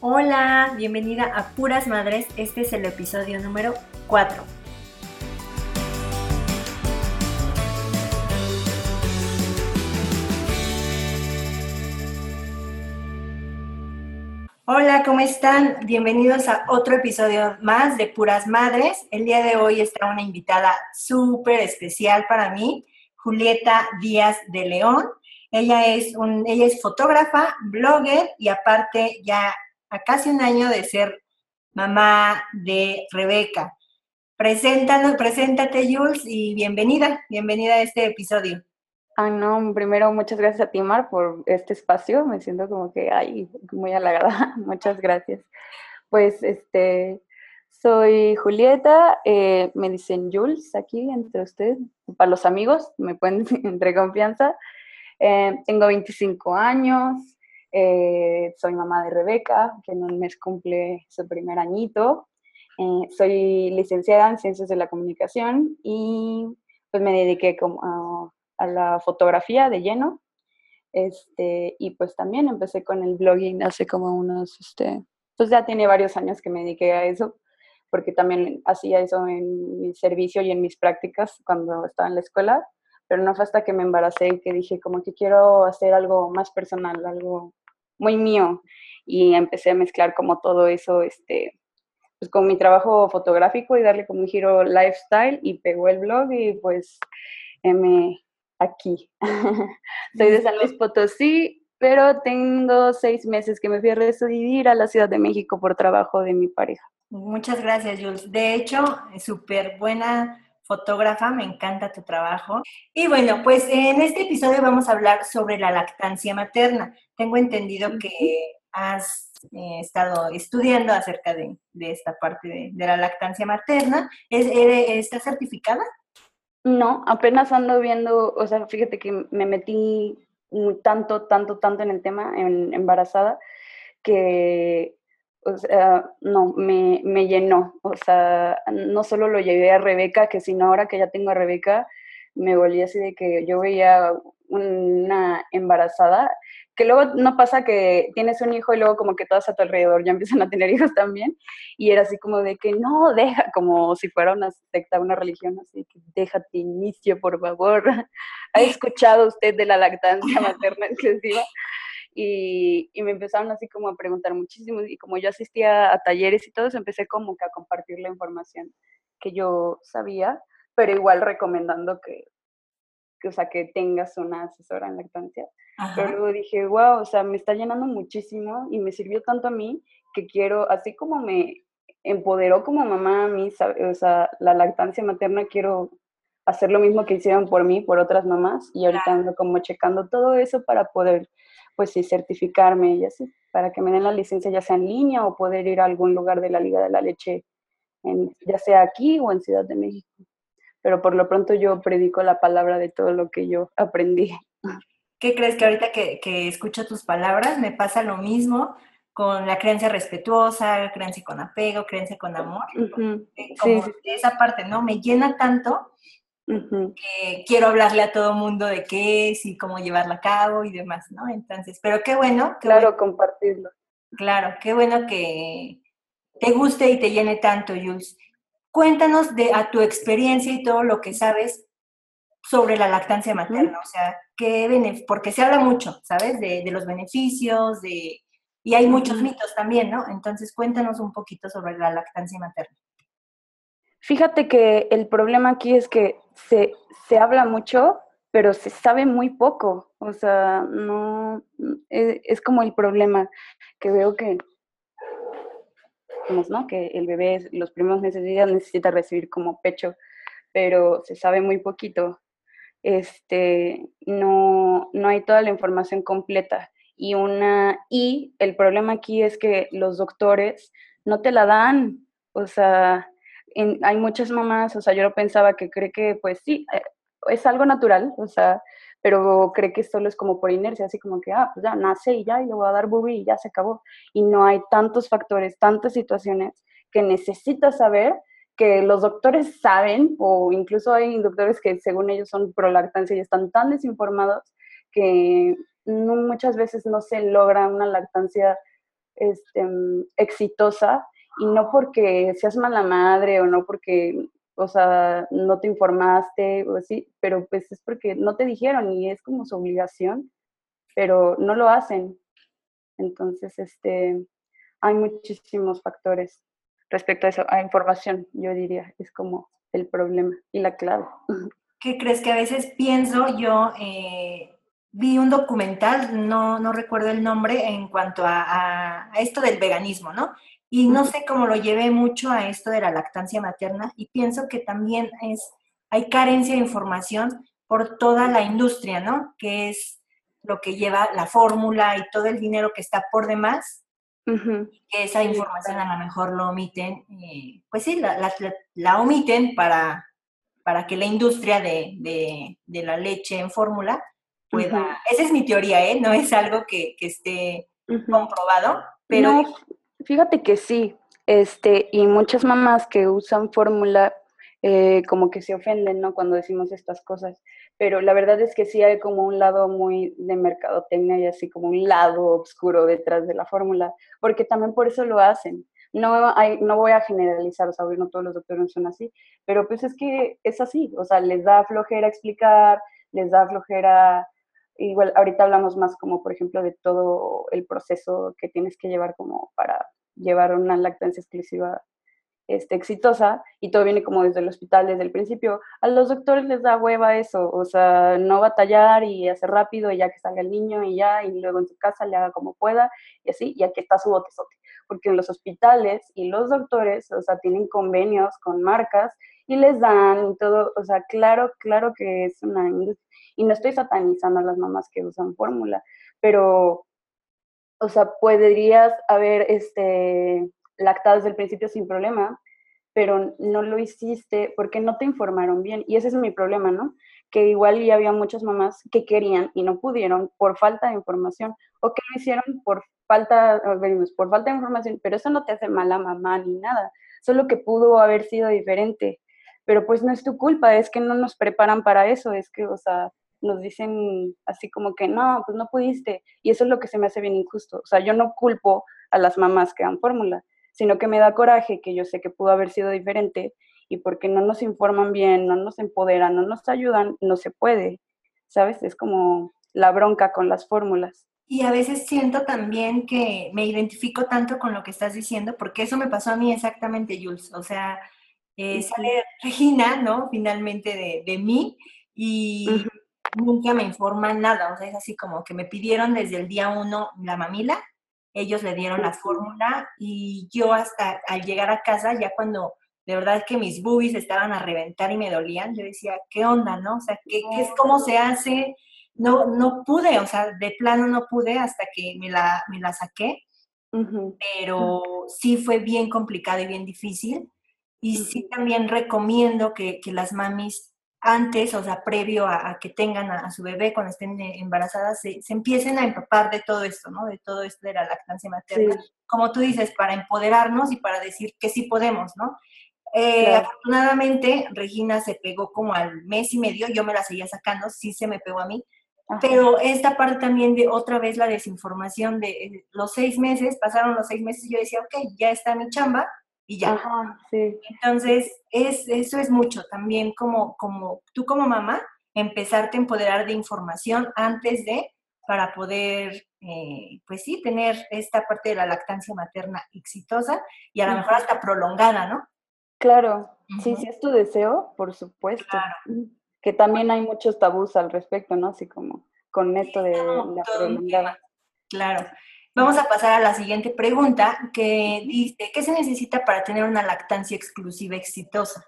Hola, bienvenida a Puras Madres. Este es el episodio número 4. Hola, ¿cómo están? Bienvenidos a otro episodio más de Puras Madres. El día de hoy está una invitada súper especial para mí, Julieta Díaz de León. Ella es, un, ella es fotógrafa, blogger y aparte ya a casi un año de ser mamá de Rebeca. Preséntanos, preséntate Jules y bienvenida, bienvenida a este episodio. Ay, no, primero muchas gracias a ti, Mar, por este espacio. Me siento como que, ay, muy halagada. muchas gracias. Pues, este, soy Julieta, eh, me dicen Jules aquí entre ustedes, para los amigos, me pueden entre confianza. Eh, tengo 25 años, eh, soy mamá de Rebeca, que en un mes cumple su primer añito. Eh, soy licenciada en Ciencias de la Comunicación y pues me dediqué como a, la fotografía de lleno. Este, y pues también empecé con el blogging hace como unos, este, pues ya tiene varios años que me dediqué a eso, porque también hacía eso en mi servicio y en mis prácticas cuando estaba en la escuela pero no fue hasta que me embaracé que dije como que quiero hacer algo más personal, algo muy mío y empecé a mezclar como todo eso, este, pues con mi trabajo fotográfico y darle como un giro lifestyle y pegó el blog y pues me aquí. Soy de San Luis Potosí, pero tengo seis meses que me fui a residir a la Ciudad de México por trabajo de mi pareja. Muchas gracias, Jules. De hecho, súper buena fotógrafa, me encanta tu trabajo. Y bueno, pues en este episodio vamos a hablar sobre la lactancia materna. Tengo entendido que has eh, estado estudiando acerca de, esta parte de, la lactancia materna. ¿Es, ¿Estás certificada? No, apenas ando viendo, o sea, fíjate que me metí tanto, tanto, tanto en el tema, en embarazada, que o sea, no, me, me, llenó. O sea, no solo lo llevé a Rebeca, que sino ahora que ya tengo a Rebeca, me volví así de que yo veía una embarazada, que luego no pasa que tienes un hijo y luego como que todas a tu alrededor ya empiezan a tener hijos también, y era así como de que no, deja, como si fuera una secta, una religión, así que déjate inicio, por favor. ¿Ha escuchado usted de la lactancia materna excesiva? Y, me empezaron así como a preguntar muchísimo y como yo asistía a talleres y todo, empecé como que a compartir la información que yo sabía, pero igual recomendando que, que o sea, que tengas una asesora en lactancia. Pero luego dije, wow, o sea, me está llenando muchísimo y me sirvió tanto a mí que quiero, así como me empoderó como mamá a mí, o sea, la lactancia materna, quiero hacer lo mismo que hicieron por mí, por otras mamás, y ahorita ando como checando todo eso para poder pues sí, certificarme y así, para que me den la licencia ya sea en línea o poder ir a algún lugar de la Liga de la Leche, en, ya sea aquí o en Ciudad de México. Pero por lo pronto yo predico la palabra de todo lo que yo aprendí. ¿Qué crees que ahorita que, que escucho tus palabras me pasa lo mismo con la creencia respetuosa, creencia con apego, creencia con amor? Eh, como esa parte, ¿no? Me llena tanto quiero hablarle a todo mundo de qué es y cómo llevarla a cabo y demás, ¿no? Entonces, pero qué bueno. claro, compartirlo. Claro, qué bueno que te guste y te llene tanto, Jules. Cuéntanos de a tu experiencia y todo lo que sabes sobre la lactancia materna, o sea, qué porque se habla mucho, ¿sabes? De, los beneficios, de y hay muchos mitos también, ¿no? Entonces, cuéntanos un poquito sobre la lactancia materna. Fíjate que el problema aquí es que se, se habla mucho, pero se sabe muy poco. O sea, no, es, es como el problema que veo que, ¿no? que el bebé los primeros meses de necesita recibir como pecho, pero se sabe muy poquito. Este, no, no hay toda la información completa. Y, una, y el problema aquí es que los doctores no te la dan. O sea, hay muchas mamás, o sea, yo pensaba que cree que, pues sí, eh, es algo natural, o sea, pero cree que solo es como por inercia, así como que, ah, pues ya nace y ya, y le voy a dar bubi y ya se acabó. Y no hay tantos factores, tantas situaciones que necesitas saber que los doctores saben, o incluso hay doctores que según ellos son pro lactancia y están tan desinformados que muchas veces no se logra una lactancia este, exitosa y no porque seas mala madre o no porque, o sea, no te informaste o así, pero pues es porque no te dijeron y es como su obligación, pero no lo hacen. Entonces, este, hay muchísimos factores respecto a eso, a información, yo diría, es como el problema y la clave. ¿Qué crees que a veces pienso yo? Eh, vi un documental, no, no recuerdo el nombre, en cuanto a, esto del veganismo, ¿no? Y no sé cómo lo llevé mucho a esto de la lactancia materna y pienso que también es, hay carencia de información por toda la industria, ¿no? Que es lo que lleva la fórmula y todo el dinero que está por demás. Que esa información a lo mejor lo omiten, eh, pues sí, la, omiten para, para que la industria de, la leche en fórmula pueda... Esa es mi teoría, ¿eh? No es algo que, esté comprobado, pero... fíjate que sí, este, y muchas mamás que usan fórmula eh, como que se ofenden, ¿no? Cuando decimos estas cosas pero la verdad es que sí hay como un lado muy de mercadotecnia y así como un lado oscuro detrás de la fórmula, porque también por eso lo hacen. No, hay, no voy a generalizar, o sea, no todos los doctores son así, pero pues es que es así, o sea, les da flojera explicar, les da flojera, igual ahorita hablamos más como por ejemplo de todo el proceso que tienes que llevar como para llevar una lactancia exclusiva este, exitosa y todo viene como desde el hospital, desde el principio, a los doctores les da hueva eso, o sea, no batallar y hacer rápido y ya que salga el niño y ya, y luego en su casa le haga como pueda y así, y aquí está su botezote. Porque en los hospitales y los doctores, o sea, tienen convenios con marcas y les dan y todo, o sea, claro, claro que es una industria. Y no estoy satanizando a las mamás que usan fórmula, pero, o sea, podrías haber, este, lactado desde el principio sin problema, pero no lo hiciste porque no te informaron bien. Y ese es mi problema, ¿no? Que igual ya había muchas mamás que querían y no pudieron por falta de información o que lo hicieron por falta, por falta de información, pero eso no te hace mala mamá ni nada, solo que pudo haber sido diferente. Pero pues no es tu culpa, es que no nos preparan para eso, es que, o sea, nos dicen así como que no, pues no pudiste. Y eso es lo que se me hace bien injusto. O sea, yo no culpo a las mamás que dan fórmula, sino que me da coraje que yo sé que pudo haber sido diferente y porque no nos informan bien, no nos empoderan, no nos ayudan, no se puede, ¿sabes? Es como la bronca con las fórmulas. Y a veces siento también que me identifico tanto con lo que estás diciendo, porque eso me pasó a mí exactamente, Jules. O sea, eh, sale Regina, ¿no? Finalmente de, mí y nunca me informan nada. O sea, es así como que me pidieron desde el día uno la mamila ellos le dieron la fórmula y yo hasta al llegar a casa, ya cuando de verdad que mis boobies estaban a reventar y me dolían, yo decía, ¿qué onda, no? O sea, ¿qué, es cómo se hace? No, no pude, o sea, de plano no pude hasta que me la, me la saqué, pero sí fue bien complicado y bien difícil. Y sí también recomiendo que, que las mamis antes, o sea, previo a, que tengan a, su bebé cuando estén eh, embarazadas, se, empiecen a empapar de todo esto, ¿no? De todo esto de la lactancia materna. Como tú dices, para empoderarnos y para decir que sí podemos, ¿no? Eh, afortunadamente, Regina se pegó como al mes y medio, yo me la seguía sacando, sí se me pegó a mí, pero esta parte también de otra vez la desinformación de eh, los seis meses, pasaron los seis meses y yo decía, ok, ya está mi chamba, y ya. Entonces, es, eso es mucho también como, como tú como mamá, empezarte a empoderar de información antes de, para poder, eh, pues sí, tener esta parte de la lactancia materna exitosa y a lo mejor hasta prolongada, ¿no? Claro, sí, si es tu deseo, por supuesto. Que también hay muchos tabús al respecto, ¿no? Así como con esto de la prolongada. Claro. Vamos a pasar a la siguiente pregunta que dice, ¿qué se necesita para tener una lactancia exclusiva exitosa?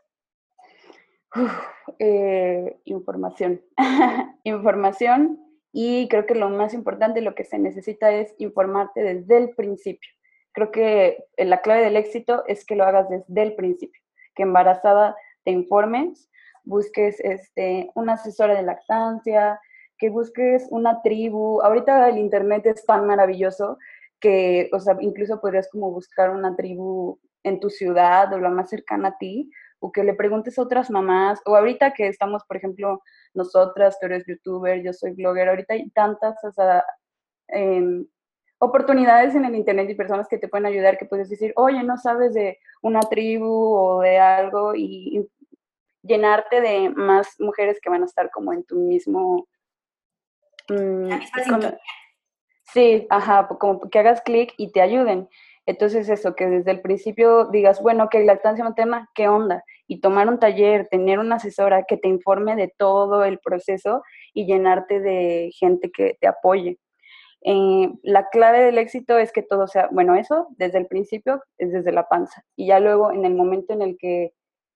Eh, información. información y creo que lo más importante, lo que se necesita es informarte desde el principio. Creo que la clave del éxito es que lo hagas desde el principio, que embarazada te informes, busques este, una asesora de lactancia, que busques una tribu. Ahorita el internet es tan maravilloso que, o sea, incluso podrías como buscar una tribu en tu ciudad o la más cercana a ti, o que le preguntes a otras mamás, o ahorita que estamos, por ejemplo, nosotras, tú eres youtuber, yo soy blogger, ahorita hay tantas, o sea, em, oportunidades en el Internet y personas que te pueden ayudar, que puedes decir, oye, no sabes de una tribu o de algo y llenarte de más mujeres que van a estar como en tu mismo... Mm, sí, ajá, como que hagas clic y te ayuden. Entonces eso, que desde el principio digas, bueno, que lactancia un tema, ¿qué onda? Y tomar un taller, tener una asesora que te informe de todo el proceso y llenarte de gente que te apoye. Eh, la clave del éxito es que todo sea, bueno, eso desde el principio es desde la panza. Y ya luego en el momento en el que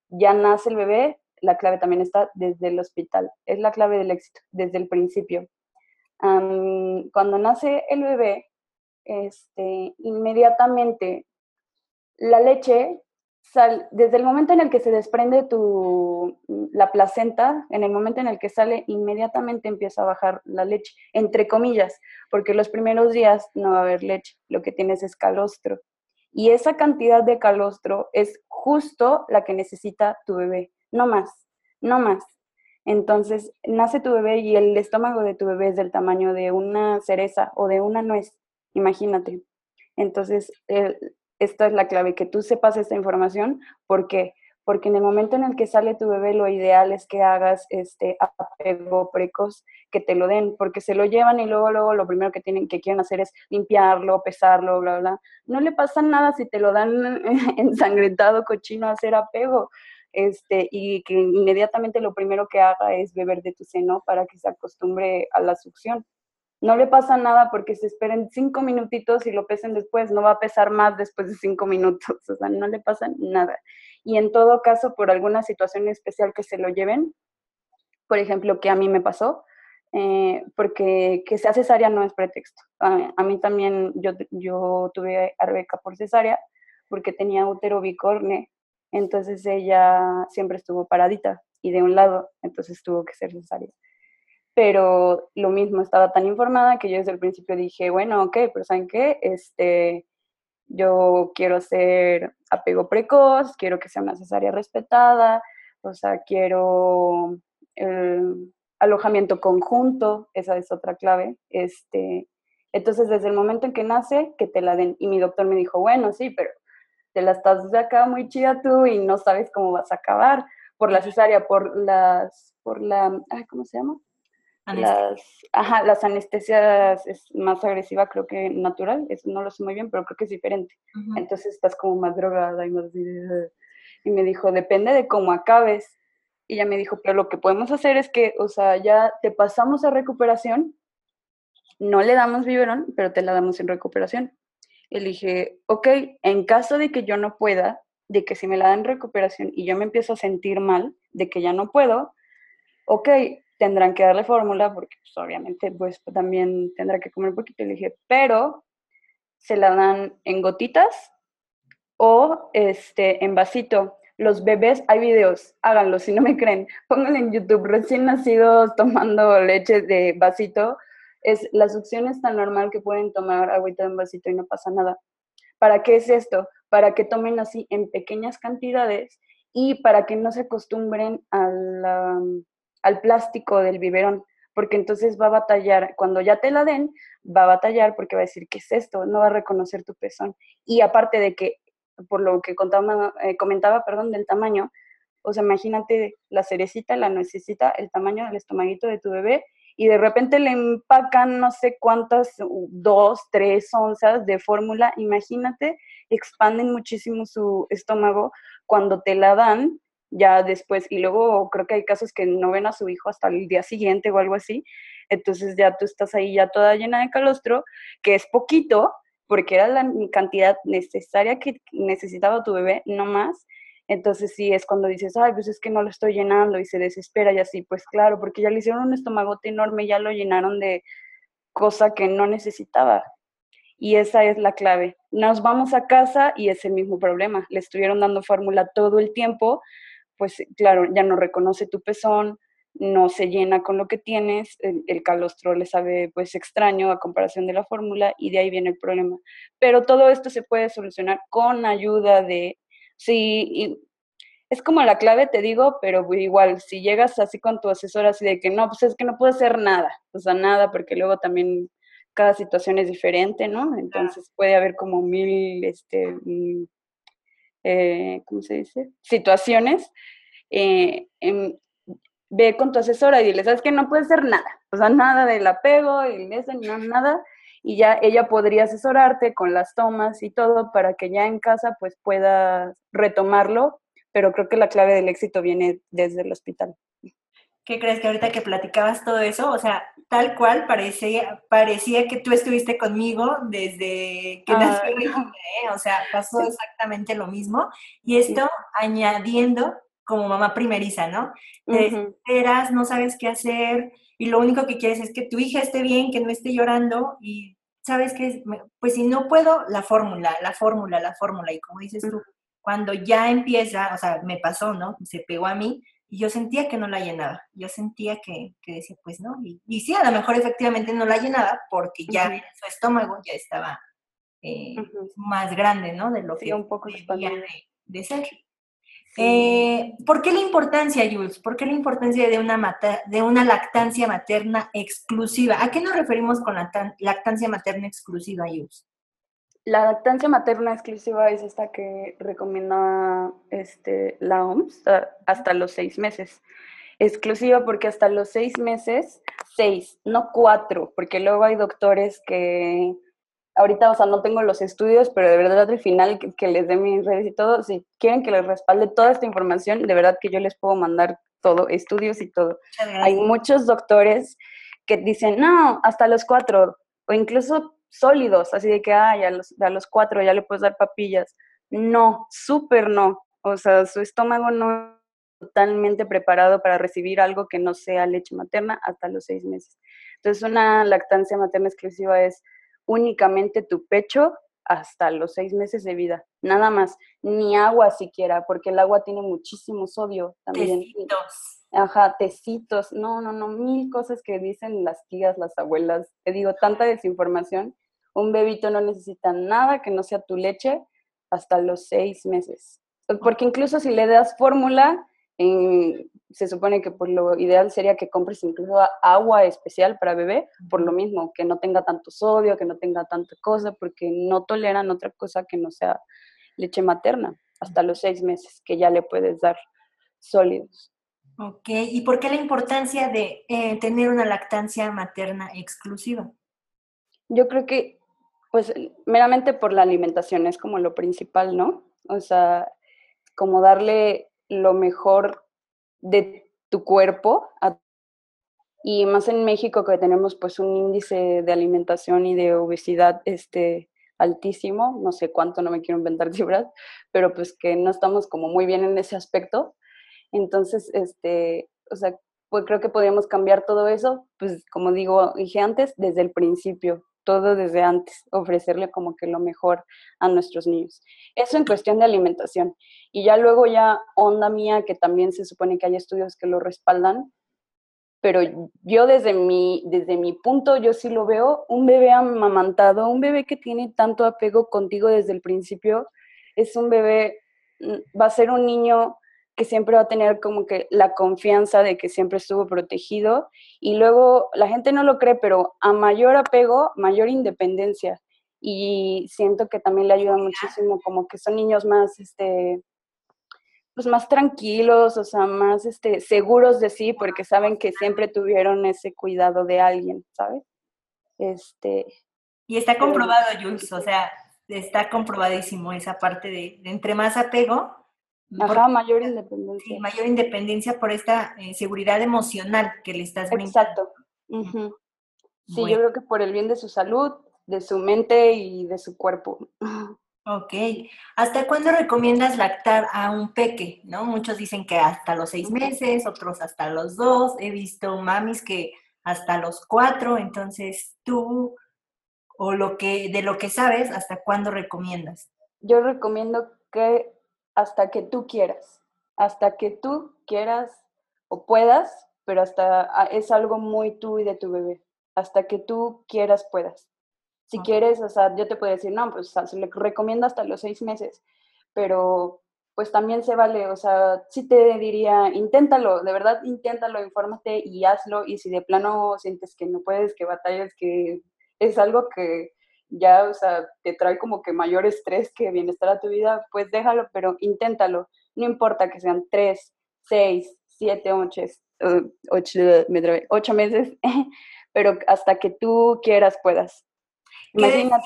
ya nace el bebé, la clave también está desde el hospital. Es la clave del éxito, desde el principio. Cuando nace el bebé, este, inmediatamente la leche sale, desde el momento en el que se desprende tu, la placenta, en el momento en el que sale, inmediatamente empieza a bajar la leche, entre comillas, porque los primeros días no va a haber leche, lo que tienes es calostro. Y esa cantidad de calostro es justo la que necesita tu bebé, no más, no más. Entonces, nace tu bebé y el estómago de tu bebé es del tamaño de una cereza o de una nuez, imagínate. Entonces, esta es la clave, que tú sepas esta información. ¿Por qué? Porque en el momento en el que sale tu bebé, lo ideal es que hagas este apego precoz, que te lo den, porque se lo llevan y luego, luego lo primero que tienen, que quieren hacer es limpiarlo, pesarlo, bla, bla. No le pasa nada si te lo dan ensangrentado, cochino, hacer apego. Este, y que inmediatamente lo primero que haga es beber de tu seno para que se acostumbre a la succión. No le pasa nada porque se esperen cinco minutitos y lo pesen después, no va a pesar más después de cinco minutos, o sea, no le pasa nada. Y en todo caso, por alguna situación especial que se lo lleven, por ejemplo, que a mí me pasó, eh, porque que sea cesárea no es pretexto. A, mí también, yo, yo tuve a Rebeca por cesárea porque tenía útero bicorne, entonces ella siempre estuvo paradita y de un lado, entonces tuvo que ser cesárea. Pero lo mismo, estaba tan informada que yo desde el principio dije, bueno, ok, pero ¿saben qué? Este, yo quiero ser apego precoz, quiero que sea una cesárea respetada, o sea, quiero alojamiento conjunto, esa es otra clave. Este, entonces, desde el momento en que nace, que te la den. Y mi doctor me dijo, bueno, sí, pero te la estás de acá muy chida tú y no sabes cómo vas a acabar por la cesárea, por las, por la, ¿cómo se llama? Las, ajá, las anestesias es más agresiva, creo que natural, eso no lo sé muy bien, pero creo que es diferente. Entonces estás como más drogada y más... Y me dijo, depende de cómo acabes. Y ella me dijo, pero lo que podemos hacer es que, o sea, ya te pasamos a recuperación, no le damos biberón, pero te la damos en recuperación. Y le ok, en caso de que yo no pueda, de que si me la dan recuperación y yo me empiezo a sentir mal, de que ya no puedo, ok, tendrán que darle fórmula porque pues, obviamente pues también tendrá que comer un poquito. Y dije, pero se la dan en gotitas o este, en vasito. Los bebés, hay videos, háganlo, si no me creen, pónganlo en YouTube, recién nacidos tomando leche de vasito, es, la succión tan normal que pueden tomar agüita en vasito y no pasa nada. ¿Para qué es esto? Para que tomen así en pequeñas cantidades y para que no se acostumbren a la, al plástico del biberón, porque entonces va a batallar, cuando ya te la den, va a batallar porque va a decir, ¿qué es esto? No va a reconocer tu pezón. Y aparte de que, por lo que eh, comentaba, perdón, del tamaño, o sea, imagínate la cerecita, la necesita el tamaño del estomaguito de tu bebé y de repente le empacan no sé cuántas, dos, tres onzas de fórmula, imagínate, expanden muchísimo su estómago cuando te la dan ya después, y luego creo que hay casos que no ven a su hijo hasta el día siguiente o algo así, entonces ya tú estás ahí ya toda llena de calostro, que es poquito, porque era la cantidad necesaria que necesitaba tu bebé, no más. Entonces sí es cuando dices, ay, pues es que no lo estoy llenando y se desespera y así, pues claro, porque ya le hicieron un estomagote enorme, ya lo llenaron de cosa que no necesitaba. Y esa es la clave. Nos vamos a casa y es el mismo problema. Le estuvieron dando fórmula todo el tiempo, pues claro, ya no reconoce tu pezón, no se llena con lo que tienes, el, calostro le sabe pues extraño a comparación de la fórmula y de ahí viene el problema. Pero todo esto se puede solucionar con ayuda de, sí, es como la clave, te digo, pero igual, si llegas así con tu asesor así de que no, pues es que no puedo hacer nada, o sea, nada, porque luego también cada situación es diferente, ¿no? Entonces puede haber como mil, este, mm, eh, ¿cómo se dice? Situaciones. Eh, ve con tu asesora y dile, ¿sabes que No puede ser nada, o sea, nada del apego y eso, no, nada, y ya ella podría asesorarte con las tomas y todo para que ya en casa pues puedas retomarlo, pero creo que la clave del éxito viene desde el hospital. ¿Qué crees que ahorita que platicabas todo eso, o sea, tal cual parecía, parecía que tú estuviste conmigo desde que nació ¿eh? o sea, pasó exactamente lo mismo. Y esto añadiendo como mamá primeriza, ¿no? Te esperas, no sabes qué hacer y lo único que quieres es que tu hija esté bien, que no esté llorando y sabes que, pues si no puedo, la fórmula, la fórmula, la fórmula. Y como dices tú, cuando ya empieza, o sea, me pasó, ¿no? Se pegó a mí y yo sentía que no la llenaba. Yo sentía que, que decía, pues no. Y, y, sí, a lo mejor efectivamente no la llenaba porque ya su estómago ya estaba eh, más grande, ¿no? De lo que un poco de, de, ser. Eh, ¿Por qué la importancia, Jules? ¿Por qué la importancia de una, de una lactancia materna exclusiva? ¿A qué nos referimos con la lactancia materna exclusiva, Jules? La lactancia materna exclusiva es esta que recomienda este, la OMS hasta los seis meses. Exclusiva porque hasta los seis meses, seis, no cuatro, porque luego hay doctores que ahorita, o sea, no tengo los estudios, pero de verdad al final que, les dé mis redes y todo, si quieren que les respalde toda esta información, de verdad que yo les puedo mandar todo, estudios y todo. Hay muchos doctores que dicen, no, hasta los cuatro, o incluso sólidos, así de que, ay, a los, a los cuatro ya le puedes dar papillas. No, súper no. O sea, su estómago no totalmente preparado para recibir algo que no sea leche materna hasta los seis meses. Entonces, una lactancia materna exclusiva es únicamente tu pecho hasta los seis meses de vida, nada más, ni agua siquiera, porque el agua tiene muchísimo sodio también. Tecitos. Ajá, tecitos, no, no, no, mil cosas que dicen las tías, las abuelas, te digo, tanta desinformación un bebito no necesita nada que no sea tu leche hasta los seis meses. Porque incluso si le das fórmula, se supone que por lo ideal sería que compres incluso agua especial para bebé, por lo mismo, que no tenga tanto sodio, que no tenga tanta cosa, porque no toleran otra cosa que no sea leche materna hasta los seis meses, que ya le puedes dar sólidos. Ok, ¿y por qué la importancia de eh, tener una lactancia materna exclusiva? Yo creo que pues meramente por la alimentación es como lo principal, ¿no? O sea, como darle lo mejor de tu cuerpo y más en México que tenemos pues un índice de alimentación y de obesidad este altísimo, no sé cuánto, no me quiero inventar cifras, pero pues que no estamos como muy bien en ese aspecto. Entonces, este, o sea, pues creo que podríamos cambiar todo eso, pues como digo, dije antes, desde el principio, todo desde antes, ofrecerle como que lo mejor a nuestros niños. Eso en cuestión de alimentación. Y ya luego ya onda mía, que también se supone que hay estudios que lo respaldan, pero yo desde mi, desde mi punto, yo sí lo veo, un bebé amamantado, un bebé que tiene tanto apego contigo desde el principio, es un bebé, mm, va a ser un niño que siempre va a tener como que la confianza de que siempre estuvo protegido y luego la gente no lo cree, pero a mayor apego, mayor independencia y siento que también le ayuda muchísimo como que son niños más este pues más tranquilos, o sea, más este seguros de sí porque saben que siempre tuvieron ese cuidado de alguien, ¿sabes? Este y está comprobado, Jules, o sea, está comprobadísimo esa parte de entre más apego, Habrá mayor independencia. mayor independencia por esta eh, seguridad emocional que le estás brindando. Exacto. Sí, yo creo que por el bien de su salud, de su mente y de su cuerpo. Ok. ¿Hasta cuándo recomiendas lactar a un peque? ¿No? Muchos dicen que hasta los seis meses, otros hasta los dos. He visto mamis que hasta los cuatro. Entonces, tú, o lo que, de lo que sabes, ¿hasta cuándo recomiendas? Yo recomiendo que hasta que tú quieras, hasta que tú quieras o puedas, pero hasta ah, es algo muy tú y de tu bebé, hasta que tú quieras, puedas. Si quieres, o sea, yo te puedo decir, no, pues se le recomiendo hasta los seis meses, pero pues también se vale, o sea, sí te diría, inténtalo, de verdad, inténtalo, infórmate y hazlo, y si de plano sientes que no puedes, que batallas, que es algo que ya, o sea, te trae como que mayor estrés que bienestar a tu vida, pues déjalo, pero inténtalo. No importa que sean tres, seis, siete, ocho, ocho, ocho meses, pero hasta que tú quieras puedas. Imagínate.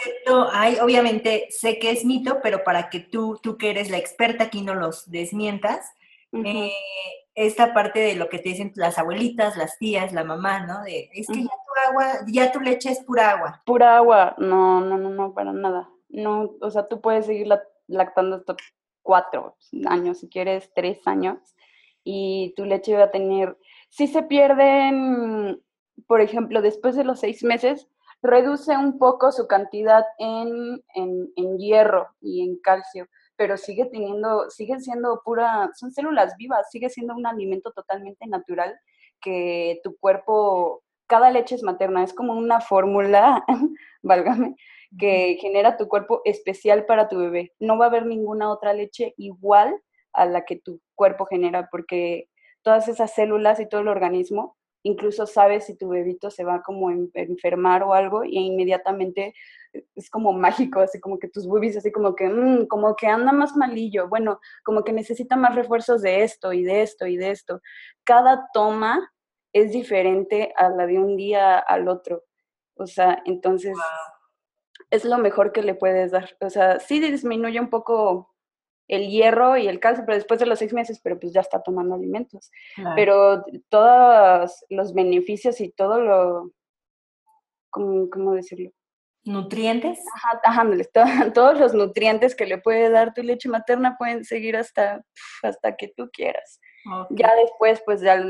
hay, obviamente, sé que es mito, pero para que tú, tú que eres la experta aquí no los desmientas, eh, esta parte de lo que te dicen las abuelitas, las tías, la mamá, ¿no? De, es que ya tu agua, ya tu leche es pura agua. Pura agua, no, no, no, no, para nada. No, o sea, tú puedes seguir lactando hasta cuatro años, si quieres, tres años, y tu leche va a tener, si se pierden, por ejemplo, después de los seis meses, reduce un poco su cantidad en, en, hierro y en calcio, pero sigue teniendo, sigue siendo pura, son células vivas, sigue siendo un alimento totalmente natural que tu cuerpo, cada leche es materna, es como una fórmula, válgame, que genera tu cuerpo especial para tu bebé. No va a haber ninguna otra leche igual a la que tu cuerpo genera, porque todas esas células y todo el organismo incluso sabes si tu bebito se va como a enfermar o algo y inmediatamente es como mágico, así como que tus boobies así como que, mm, como que anda más malillo, bueno, como que necesita más refuerzos de esto y de esto y de esto. Cada toma es diferente a la de un día al otro. O sea, entonces es lo mejor que le puedes dar. O sea, sí disminuye un poco el hierro y el calcio, pero después de los seis meses, pero pues ya está tomando alimentos. Pero todos los beneficios y todo lo, ¿cómo, cómo decirlo? ¿Nutrientes? Ajá, ajá todos los nutrientes que le puede dar tu leche materna pueden seguir hasta, hasta que tú quieras. Ya después, pues ya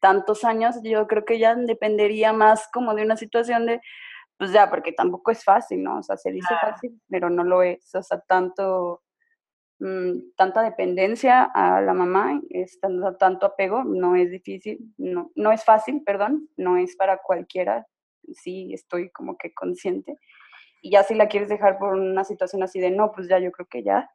tantos años, yo creo que ya dependería más como de una situación de, pues ya, porque tampoco es fácil, ¿no? O sea, se dice fácil, pero no lo es. O sea, tanto Mm, tanta dependencia a la mamá, es tanto, tanto, apego, no es difícil, no, no es fácil, perdón, no es para cualquiera, sí estoy como que consciente. Y ya si la quieres dejar por una situación así de no, pues ya yo creo que ya,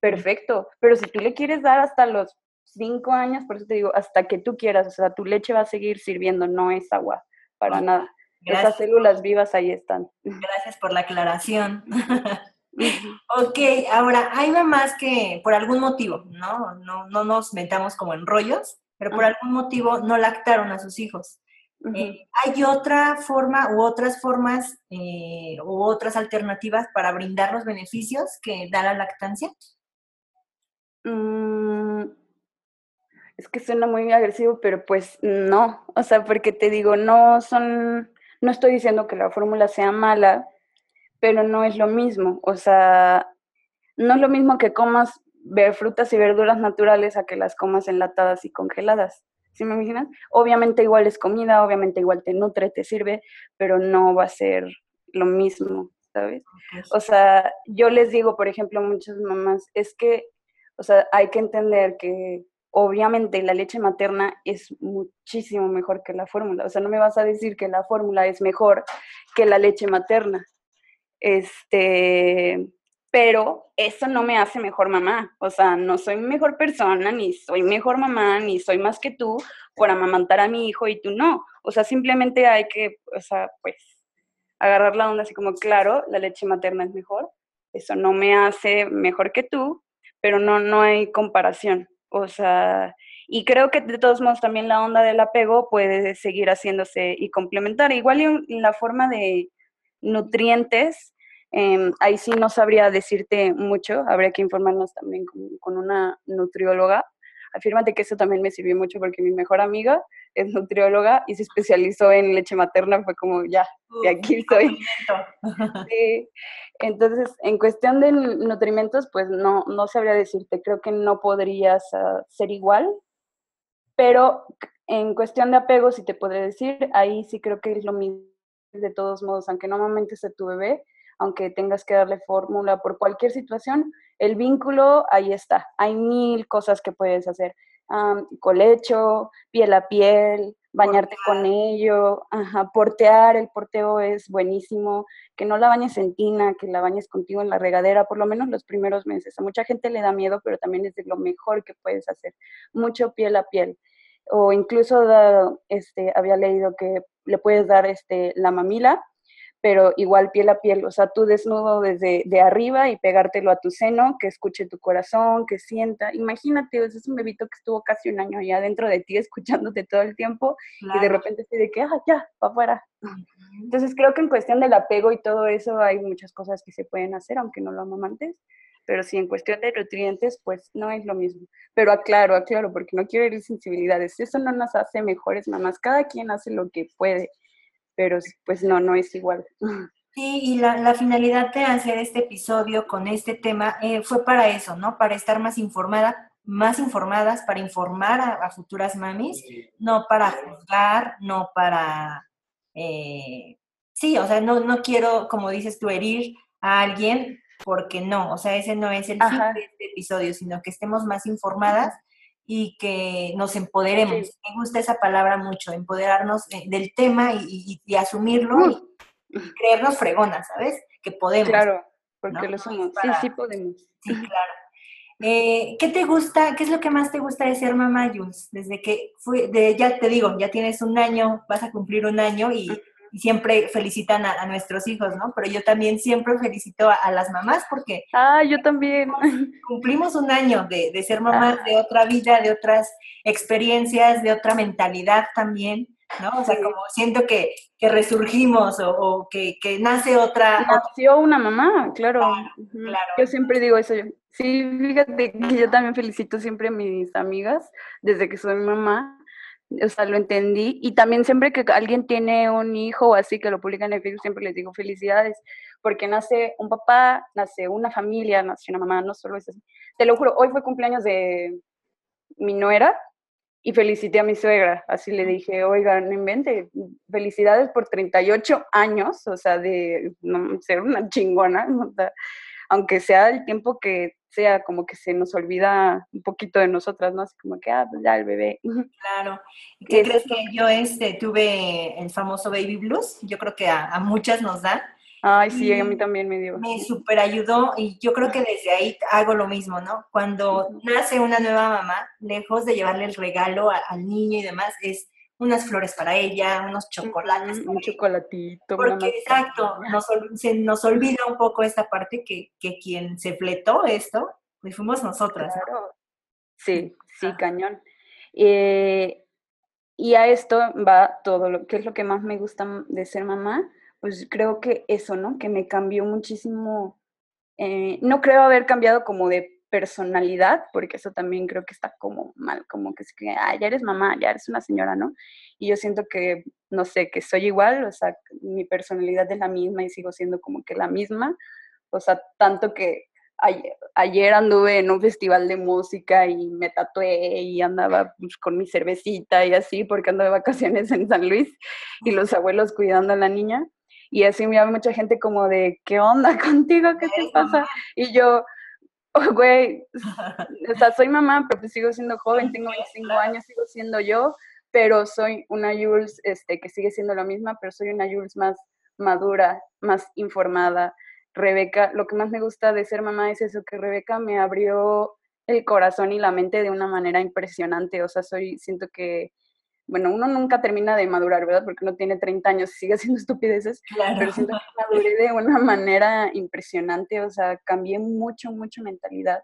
perfecto. Pero si tú le quieres dar hasta los cinco años, por eso te digo, hasta que tú quieras, o sea, tu leche va a seguir sirviendo, no es agua, para nada. Esas células vivas ahí están. Gracias por la aclaración. Ok, ahora hay mamás que por algún motivo, ¿no? No, no nos metamos como en rollos, pero por algún motivo no lactaron a sus hijos. Eh, ¿Hay otra forma u otras formas eh, u otras alternativas para brindar los beneficios que da la lactancia? Mm, es que suena muy agresivo, pero pues no. O sea, porque te digo, no son, no estoy diciendo que la fórmula sea mala, pero no es lo mismo. O sea, no es lo mismo que comas ver frutas y verduras naturales a que las comas enlatadas y congeladas. ¿Sí me imaginas? Obviamente igual es comida, obviamente igual te nutre, te sirve, pero no va a ser lo mismo, ¿sabes? O sea, yo les digo, por ejemplo, a muchas mamás, es que, o sea, hay que entender que obviamente la leche materna es muchísimo mejor que la fórmula. O sea, no me vas a decir que la fórmula es mejor que la leche materna. Este, pero eso no me hace mejor mamá. O sea, no soy mejor persona, ni soy mejor mamá, ni soy más que tú por amamantar a mi hijo y tú no. O sea, simplemente hay que, o sea, pues, agarrar la onda así como, claro, la leche materna es mejor. Eso no me hace mejor que tú, pero no, no hay comparación. O sea, y creo que de todos modos también la onda del apego puede seguir haciéndose y complementar. Igual y la forma de nutrientes Em, ahí sí no sabría decirte mucho, habría que informarnos también con, una nutrióloga. Afírmate que eso también me sirvió mucho porque mi mejor amiga es nutrióloga y se especializó en leche materna, fue como ya, de aquí estoy. Entonces, en cuestión de nutrimentos, pues no, no sabría decirte, creo que no podrías ah, ser igual, pero en cuestión de apego, si te podré decir, ahí sí creo que es lo mismo de todos modos, aunque no momentos de tu bebé, aunque tengas que darle fórmula por cualquier situación, el vínculo ahí está. Hay mil cosas que puedes hacer. colecho, piel a piel, bañarte con ello, portear, el porteo es buenísimo, que no la bañes en tina, que la bañes contigo en la regadera, por lo menos los primeros meses. A mucha gente le da miedo, pero también es de lo mejor que puedes hacer. Mucho piel a piel. O incluso este, había leído que le puedes dar este, la mamila, pero igual piel a piel, o sea, tú desnudo desde de arriba y pegártelo a tu seno, que escuche tu corazón, que sienta. Imagínate, es un bebito que estuvo casi un año allá dentro de ti, escuchándote todo el tiempo, y de repente te de que, ah, ya, para afuera. Entonces creo que en cuestión del apego y todo eso hay muchas cosas que se pueden hacer, aunque no lo amamantes, pero sí en cuestión de nutrientes, pues no es lo mismo. Pero aclaro, aclaro, porque no quiero herir sensibilidades. Eso no nos hace mejores mamás, cada quien hace lo que puede pero pues no, no es igual. Sí, y la, finalidad de hacer este episodio con este tema eh, fue para eso, ¿no? Para estar más informada, más informadas, para informar a, futuras mamis, no para juzgar, no para... Eh, sí, o sea, no, no quiero, como dices tú, herir a alguien, porque no, o sea, ese no es el fin de este episodio, sino que estemos más informadas y que nos empoderemos. Me gusta esa palabra mucho, empoderarnos del tema y, asumirlo y creernos fregonas, ¿sabes? Que podemos. Claro, porque lo somos. sí, sí podemos. Sí, claro. Eh, ¿Qué te gusta, qué es lo que más te gusta de ser mamá, Jules? Desde que fui, de, ya te digo, ya tienes un año, vas a cumplir un año y y siempre felicitan a, nuestros hijos, ¿no? Pero yo también siempre felicito a, las mamás porque... Ah, yo también. Cumplimos un año de, ser mamás ah. de otra vida, de otras experiencias, de otra mentalidad también, ¿no? O sea, como siento que, que resurgimos o, que, que, nace otra... Nació una mamá, claro. claro. Yo siempre digo eso. Sí, fíjate que yo también felicito siempre a mis amigas desde que soy mamá o sea, lo entendí. Y también siempre que alguien tiene un hijo o así que lo publica en el Facebook, siempre les digo felicidades, porque nace un papá, nace una familia, nace una mamá, no solo es así. Te lo juro, hoy fue cumpleaños de mi nuera y felicité a mi suegra. Así le dije, oiga, no invente, felicidades por 38 años, o sea, de ser una chingona, aunque sea el tiempo que sea como que se nos olvida un poquito de nosotras, ¿no? Así como que, ah, pues ya el bebé. Claro. ¿Qué crees que yo este, tuve el famoso baby blues? Yo creo que a, muchas nos da. Ay, sí, a mí también me dio. Me super ayudó y yo creo que desde ahí hago lo mismo, ¿no? Cuando nace una nueva mamá, lejos de llevarle el regalo al niño y demás, es unas flores para ella, unos chocolates. un chocolatito. Porque exacto, nos, se nos olvida un poco esta parte que, que quien se fletó esto, pues fuimos nosotras. Sí, sí, cañón. Eh, y a esto va todo lo que es lo que más me gusta de ser mamá, pues creo que eso, ¿no? Que me cambió muchísimo. Eh, no creo haber cambiado como de personalidad, porque eso también creo que está como mal, como que es que, ah, ya eres mamá, ya eres una señora, ¿no? Y yo siento que, no sé, que soy igual, o sea, mi personalidad es la misma y sigo siendo como que la misma, o sea, tanto que ayer, anduve en un festival de música y me tatué y andaba pues, con mi cervecita y así, porque ando de vacaciones en San Luis y los abuelos cuidando a la niña. Y así me llama mucha gente como de, ¿qué onda contigo? ¿Qué te pasa? Y yo, oh, güey, o sea, soy mamá, pero pues sigo siendo joven, tengo 25 años, sigo siendo yo, pero soy una Jules este, que sigue siendo la misma, pero soy una Jules más madura, más informada. Rebeca, lo que más me gusta de ser mamá es eso, que Rebeca me abrió el corazón y la mente de una manera impresionante. O sea, soy, siento que bueno, uno nunca termina de madurar, ¿verdad? Porque uno tiene 30 años y sigue haciendo estupideces, pero siento que maduré de una manera impresionante, o sea, cambié mucho, mucho mentalidad.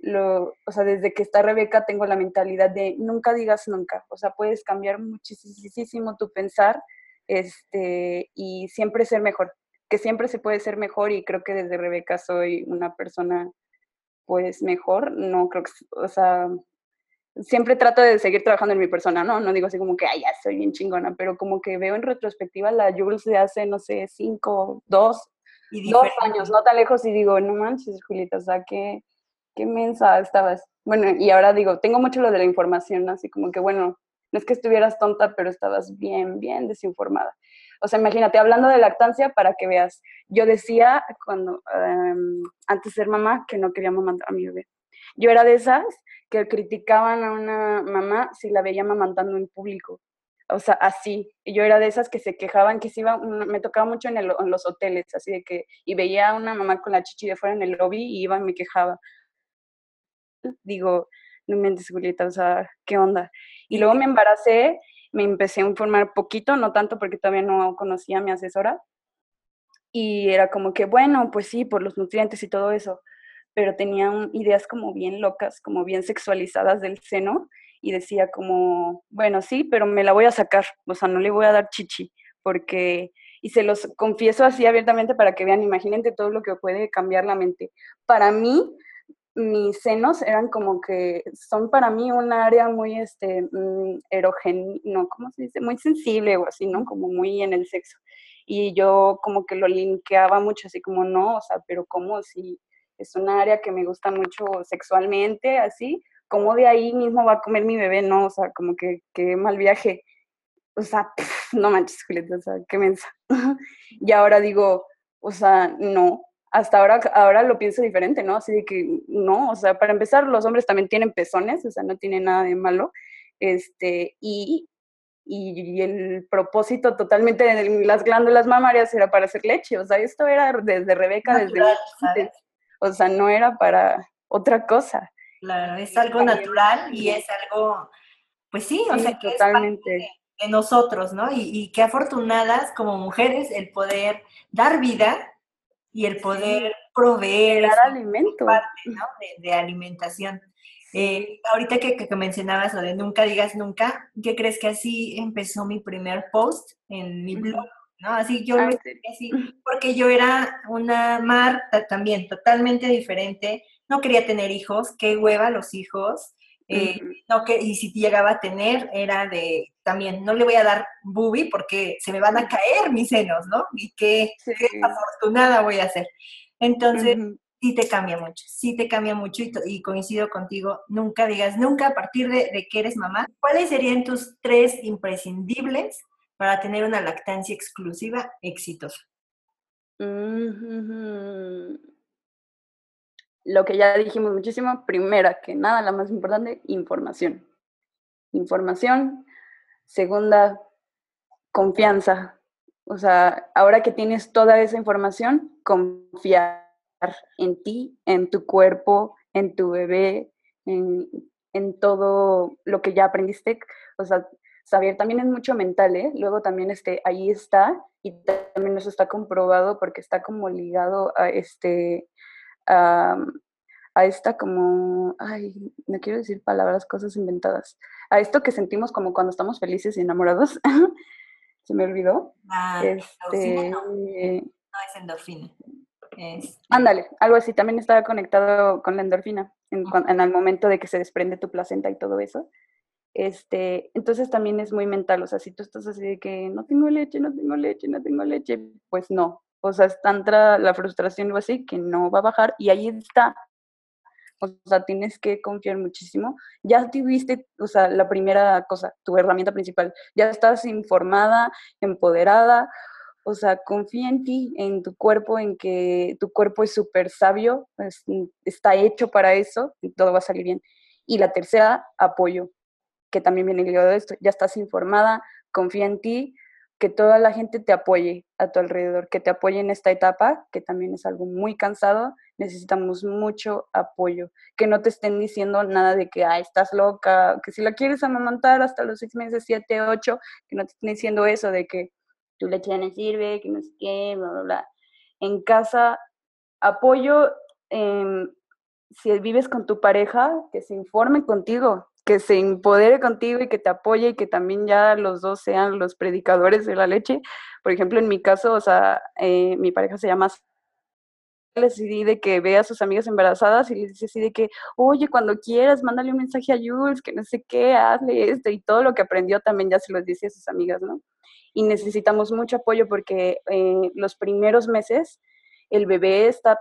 Lo, o sea, desde que está Rebeca tengo la mentalidad de nunca digas nunca, o sea, puedes cambiar muchísimo tu pensar este, y siempre ser mejor, que siempre se puede ser mejor y creo que desde Rebeca soy una persona pues mejor, no creo que, o sea, siempre trato de seguir trabajando en mi persona, ¿no? No digo así como que, ay, ya soy bien chingona, pero como que veo en retrospectiva la Jules de hace, no sé, cinco, dos, dos años, no tan lejos, y digo, no manches, Julieta, o sea, qué, qué mensa estabas. Bueno, y ahora digo, tengo mucho lo de la información, así como que, bueno, no es que estuvieras tonta, pero estabas bien, bien desinformada. O sea, imagínate, hablando de lactancia, para que veas, yo decía cuando, em, antes de ser mamá, que no quería mandar a mi bebé. Yo era de esas que criticaban a una mamá si la veía mamantando en público. O sea, así. Y yo era de esas que se quejaban, que se iba, me tocaba mucho en, los hoteles, así de que, y veía a una mamá con la chichi de fuera en el lobby y iba y me quejaba. Digo, no me Julieta, o sea, ¿qué onda? Y luego me embaracé, me empecé a informar poquito, no tanto porque todavía no conocía a mi asesora, y era como que, bueno, pues sí, por los nutrientes y todo eso, pero tenía ideas como bien locas, como bien sexualizadas del seno y decía como, bueno, sí, pero me la voy a sacar, o sea, no le voy a dar chichi, porque, y se los confieso así abiertamente para que vean, imagínense todo lo que puede cambiar la mente. Para mí, mis senos eran como que son para mí un área muy este mm, no, ¿cómo se dice? Muy sensible o así, ¿no? Como muy en el sexo. Y yo como que lo linkeaba mucho, así como no, o sea, pero como si es un área que me gusta mucho sexualmente, así, como de ahí mismo va a comer mi bebé? No, o sea, como que, qué mal viaje. O sea, no manches, Julieta, o sea, qué mensa. y ahora digo, o sea, no, hasta ahora, ahora lo pienso diferente, ¿no? Así de que no, o sea, para empezar, los hombres también tienen pezones, o sea, no tiene nada de malo. Este, y, y, el propósito totalmente de las glándulas mamarias era para hacer leche, o sea, esto era desde Rebeca, desde desde o sea, no era para otra cosa. Claro, es algo natural y es algo, pues sí, o sea, que totalmente. es de, nosotros, ¿no? Y, y qué afortunadas como mujeres el poder dar vida y el poder proveer dar alimento. Parte, ¿no? de, alimentación. Eh, ahorita que, que, mencionabas lo de nunca digas nunca, ¿qué crees que así empezó mi primer post en mi blog? ¿No? Así yo ah, así, porque yo era una Marta también totalmente diferente, no quería tener hijos, qué hueva los hijos, eh, no que, y si llegaba a tener era de también, no le voy a dar bubi porque se me van a caer mis senos, ¿no? Y qué, afortunada voy a ser. Entonces, sí te cambia mucho, sí te cambia mucho y, coincido contigo, nunca digas nunca a partir de, que eres mamá. ¿Cuáles serían tus tres imprescindibles para tener una lactancia exclusiva exitosa? Lo que ya dijimos muchísimo, primera que nada, la más importante, información. Información. Segunda, confianza. O sea, ahora que tienes toda esa información, confiar en ti, en tu cuerpo, en tu bebé, en, en todo lo que ya aprendiste. O sea, saber también es mucho mental, ¿eh? Luego también este, ahí está y también eso está comprobado porque está como ligado a este, a, a esta como, ay, no quiero decir palabras, cosas inventadas, a esto que sentimos como cuando estamos felices y enamorados. Se me olvidó. Ah, este, no. es endorfina. Ándale, algo así. También estaba conectado con la endorfina en, en, el momento de que se desprende tu placenta y todo eso. Este, entonces también es muy mental, o sea, si tú estás así de que no tengo leche, no tengo leche, no tengo leche, pues no, o sea, está entra la frustración o así que no va a bajar y ahí está. O sea, tienes que confiar muchísimo. Ya tuviste, o sea, la primera cosa, tu herramienta principal. Ya estás informada, empoderada. O sea, confía en ti, en tu cuerpo, en que tu cuerpo es súper sabio, está hecho para eso y todo va a salir bien. Y la tercera, apoyo que también viene ligado a esto, ya estás informada, confía en ti, que toda la gente te apoye a tu alrededor, que te apoye en esta etapa, que también es algo muy cansado, necesitamos mucho apoyo, que no te estén diciendo nada de que, ay, estás loca, que si la quieres amamantar hasta los seis meses, siete, ocho, que no te estén diciendo eso de que tu leche ya no sirve, que no sé qué, bla, bla, bla. En casa, apoyo, em, si vives con tu pareja, que se informe contigo, que se empodere contigo y que te apoye y que también ya los dos sean los predicadores de la leche. Por ejemplo, en mi caso, o sea, eh, mi pareja se llama decidí de que vea a sus amigas embarazadas y les dice así de que, oye, cuando quieras, mándale un mensaje a Jules, que no sé qué, hazle esto y todo lo que aprendió también ya se los dice a sus amigas, ¿no? Y necesitamos mucho apoyo porque eh, los primeros meses el bebé está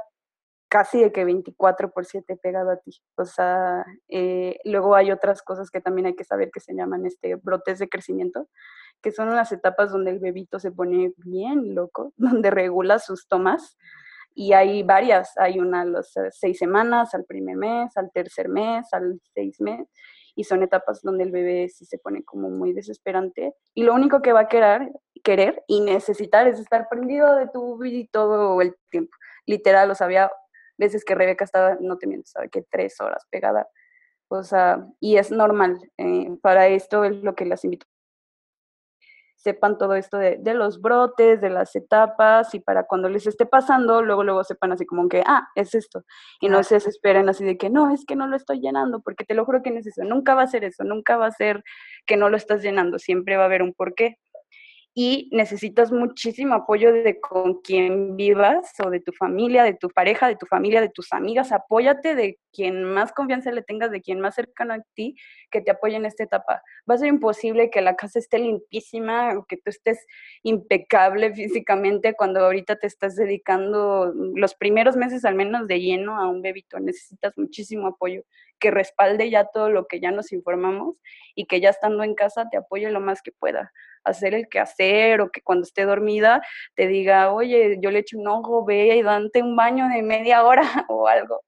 casi de que 24 por 7 pegado a ti. O sea, eh, luego hay otras cosas que también hay que saber que se llaman este, brotes de crecimiento, que son las etapas donde el bebito se pone bien loco, donde regula sus tomas. Y hay varias, hay una a las seis semanas, al primer mes, al tercer mes, al seis mes, y son etapas donde el bebé sí se pone como muy desesperante. Y lo único que va a querer, querer y necesitar es estar prendido de tu vida todo el tiempo. Literal, o sea, veces que Rebeca estaba, no te miento, sabe que tres horas pegada. O sea, y es normal. Eh, para esto es lo que las invito. sepan todo esto de, los brotes, de las etapas y para cuando les esté pasando, luego, luego sepan así como que, ah, es esto. Y no se desesperen así de que, no, es que no lo estoy llenando, porque te lo juro que no es eso. Nunca va a ser eso, nunca va a ser que no lo estás llenando, siempre va a haber un porqué y necesitas muchísimo apoyo de con quien vivas o de tu familia, de tu pareja, de tu familia, de tus amigas. Apóyate de quien más confianza le tengas, de quien más cercano a ti, que te apoye en esta etapa. Va a ser imposible que la casa esté limpísima o que tú estés impecable físicamente cuando ahorita te estás dedicando los primeros meses al menos de lleno a un bebito. Necesitas muchísimo apoyo que respalde ya todo lo que ya nos informamos y que ya estando en casa te apoye lo más que pueda hacer el quehacer o que cuando esté dormida te diga, oye, yo le echo un ojo, ve y dante un baño de media hora o algo.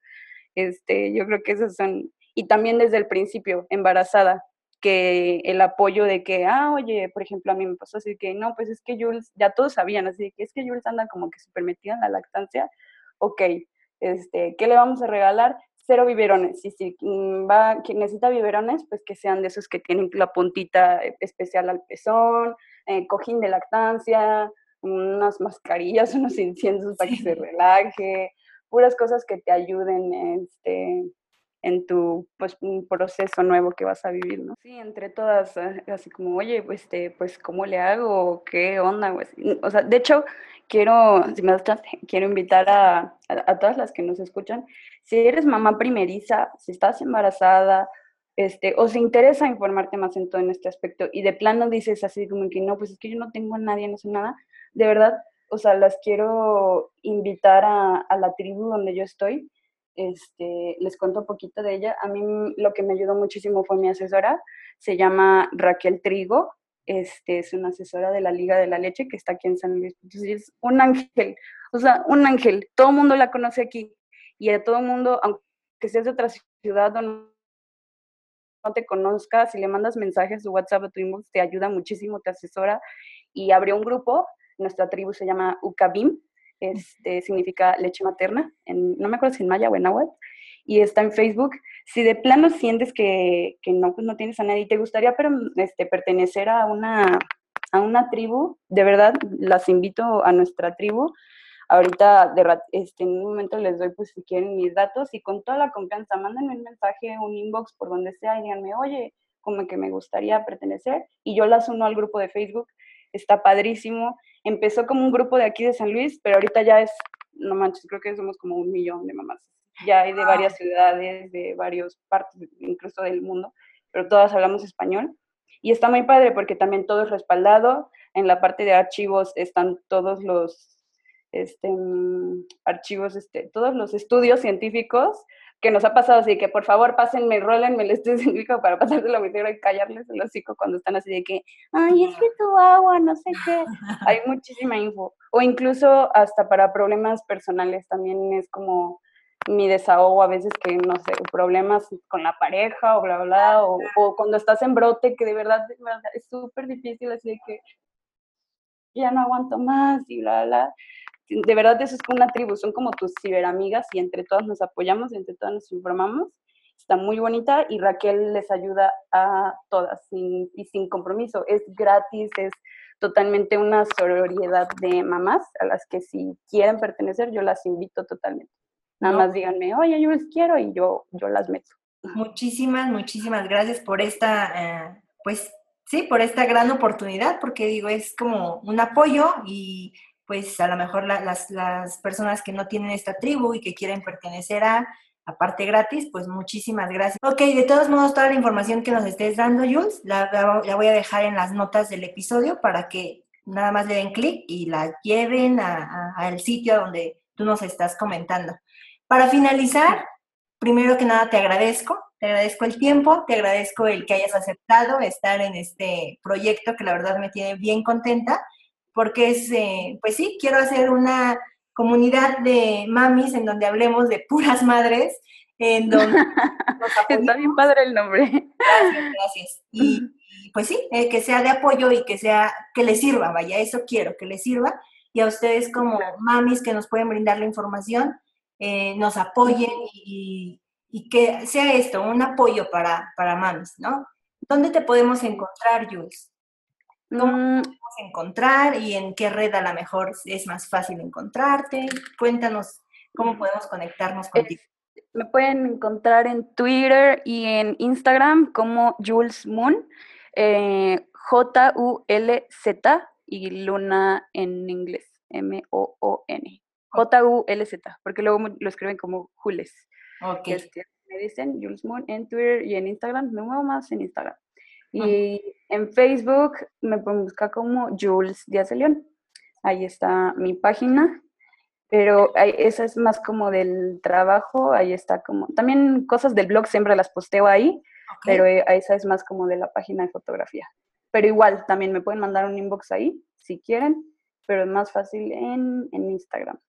Este, yo creo que esos son, y también desde el principio, embarazada, que el apoyo de que, ah, oye, por ejemplo, a mí me pasó así que, no, pues es que Jules, ya todos sabían, así que es que Jules anda como que súper metida en la lactancia, ok, este, ¿qué le vamos a regalar? Cero biberones. Y si mm, va, quien necesita biberones, pues que sean de esos que tienen la puntita especial al pezón, eh, cojín de lactancia, unas mascarillas, unos inciensos para que se relaje, puras cosas que te ayuden este, en tu pues, un proceso nuevo que vas a vivir, ¿no? Sí, entre todas, eh, así como, oye, pues, este, pues, ¿cómo le hago? ¿Qué onda? O sea, de hecho, quiero, si me das quiero invitar a, a, todas las que nos escuchan, si eres mamá primeriza, si estás embarazada, este, o se interesa informarte más en todo en este aspecto y de plano dices así como que no, pues es que yo no tengo a nadie, no sé nada, de verdad, o sea, las quiero invitar a, a la tribu donde yo estoy, este, les cuento un poquito de ella. A mí lo que me ayudó muchísimo fue mi asesora, se llama Raquel Trigo, este, es una asesora de la Liga de la Leche que está aquí en San Luis. Entonces es un ángel, o sea, un ángel. Todo el mundo la conoce aquí y a todo el mundo, aunque seas de otra ciudad o no, te conozca, si le mandas mensajes de WhatsApp a tu inbox, te ayuda muchísimo, te asesora y abrió un grupo. Nuestra tribu se llama Ukabim, este, significa leche materna, no me acuerdo si en maya o en náhuatl, y está en Facebook. Si de plano sientes que, pues no tienes a nadie y te gustaría pero, este, pertenecer a una, a una tribu, de verdad las invito a nuestra tribu. Ahorita de, este, en un momento les doy pues si quieren mis datos y con toda la confianza mándenme un mensaje, un inbox por donde sea y díganme, oye, como que me gustaría pertenecer y yo las uno al grupo de Facebook. Está padrísimo empezó como un grupo de aquí de San Luis, pero ahorita ya es, no manches, creo que somos como un millón de mamás. Ya hay de varias ciudades, de varias partes, incluso del mundo, pero todas hablamos español. Y está muy padre porque también todo es respaldado. En la parte de archivos están todos los este, mm, archivos, este, todos los estudios científicos que nos ha pasado así que por favor pásenme, rólenme el estudio científico para pasárselo a mi y callarles el hocico cuando están así de que, ay, es que tu agua, no sé qué. Hay muchísima info. O incluso hasta para problemas personales también es como mi desahogo a veces que, no sé, problemas con la pareja o bla, bla, o, o cuando estás en brote que de verdad, de verdad es súper difícil, así de que ya no aguanto más y bla, bla de verdad eso es como una tribu, son como tus ciberamigas y entre todas nos apoyamos entre todas nos informamos. Está muy bonita y Raquel les ayuda a todas sin, y sin compromiso. Es gratis, es totalmente una sororidad de mamás a las que si quieren pertenecer yo las invito totalmente. Nada más díganme, oye, yo les quiero y yo, yo las meto. Muchísimas, muchísimas gracias por esta, eh, pues sí, por esta gran oportunidad, porque digo, es como un apoyo y pues a lo mejor las, las, personas que no tienen esta tribu y que quieren pertenecer a, aparte gratis, pues muchísimas gracias. Ok, de todos modos, toda la información que nos estés dando, Jules, la, la, voy a dejar en las notas del episodio para que nada más le den clic y la lleven al sitio donde tú nos estás comentando. Para finalizar, primero que nada te agradezco, te agradezco el tiempo, te agradezco el que hayas aceptado estar en este proyecto que la verdad me tiene bien contenta porque es, eh, pues sí, quiero hacer una comunidad de mamis en donde hablemos de puras madres, en donde... Está bien padre el nombre. Gracias, gracias. Y, pues sí, eh, que sea de apoyo y que sea, que les sirva, vaya, eso quiero, que les sirva. Y a ustedes como mamis que nos pueden brindar la información, eh, nos apoyen y, y, que sea esto, un apoyo para, para mamis, ¿no? ¿Dónde te podemos encontrar, Jules? ¿Cómo mm. podemos encontrar y en qué red a lo mejor es más fácil encontrarte? Cuéntanos cómo podemos conectarnos contigo. Me pueden encontrar en Twitter y en Instagram como Jules Moon, eh, J-U-L-Z y Luna en inglés, M-O-O-N. J-U-L-Z, porque luego lo escriben como Jules. Ok. me dicen Jules Moon en Twitter y en Instagram, me muevo más en Instagram. Y en Facebook me pueden buscar como Jules Díaz de León. Ahí está mi página pero esa es más como del trabajo, ahí está como, también cosas del blog siempre las posteo ahí, pero eh, esa es más como de la página de fotografía. Pero igual, también me pueden mandar un inbox ahí, si quieren, pero es más fácil en, Instagram.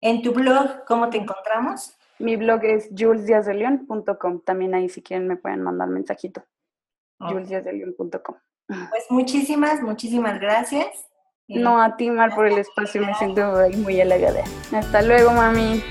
¿En tu blog cómo te encontramos? Mi blog es julesdiazeleon.com, también ahí si quieren me pueden mandar mensajito. Okay. Pues muchísimas, muchísimas gracias. No a ti, Mar, por el espacio, me siento muy halagada. Hasta luego, mami.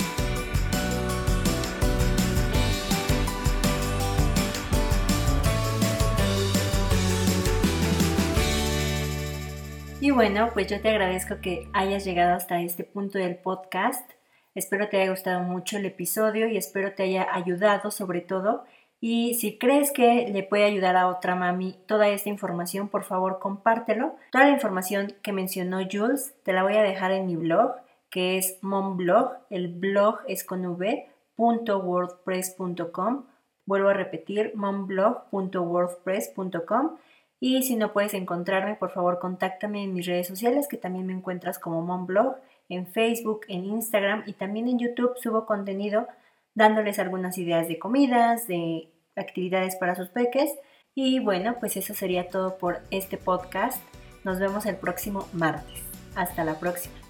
Y bueno, pues yo te agradezco que hayas llegado hasta este punto del podcast. Espero te haya gustado mucho el episodio y espero te haya ayudado sobre todo y si crees que le puede ayudar a otra mami toda esta información, por favor compártelo. Toda la información que mencionó Jules te la voy a dejar en mi blog, que es momblog. El blog es con v.wordpress.com. Vuelvo a repetir, momblog.wordpress.com. Y si no puedes encontrarme, por favor contáctame en mis redes sociales, que también me encuentras como momblog, en Facebook, en Instagram y también en YouTube subo contenido dándoles algunas ideas de comidas, de actividades para sus peques. Y bueno, pues eso sería todo por este podcast. Nos vemos el próximo martes. Hasta la próxima.